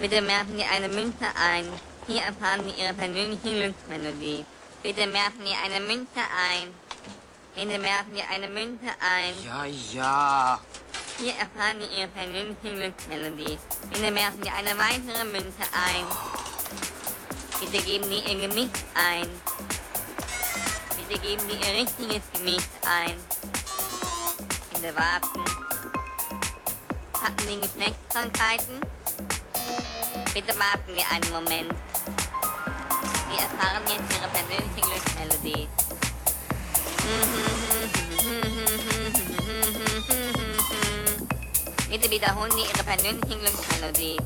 Bitte merken Sie eine Münze ein. Hier erfahren Sie Ihre persönliche Glücksmelodie. Bitte merken Sie eine Münze ein. Bitte merken Sie eine Münze ein. Ja, ja. Hier erfahren Sie Ihre persönliche Glücksmelodie. Bitte merken Sie eine weitere Münze ein. Bitte geben Sie Ihr Gewicht ein. Bitte geben Sie Ihr richtiges Gewicht ein. Bitte warten. Hatten Sie Geschlechtskrankheiten? Bitte warten Sie einen Moment. Sie erfahren jetzt Ihre persönliche Glücksmelodie. Bitte wiederholen Sie Ihre persönliche Glücksmelodie.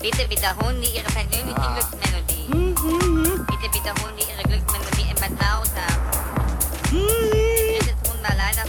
Bitte wiederholen Sie Ihre persönliche Ja. Glücksmelodie. Bitte wiederholen Sie Ihre Glücksmelodie etwas lauter. Drittes Ton war leider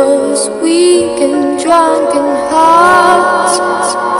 those weak and drunk and.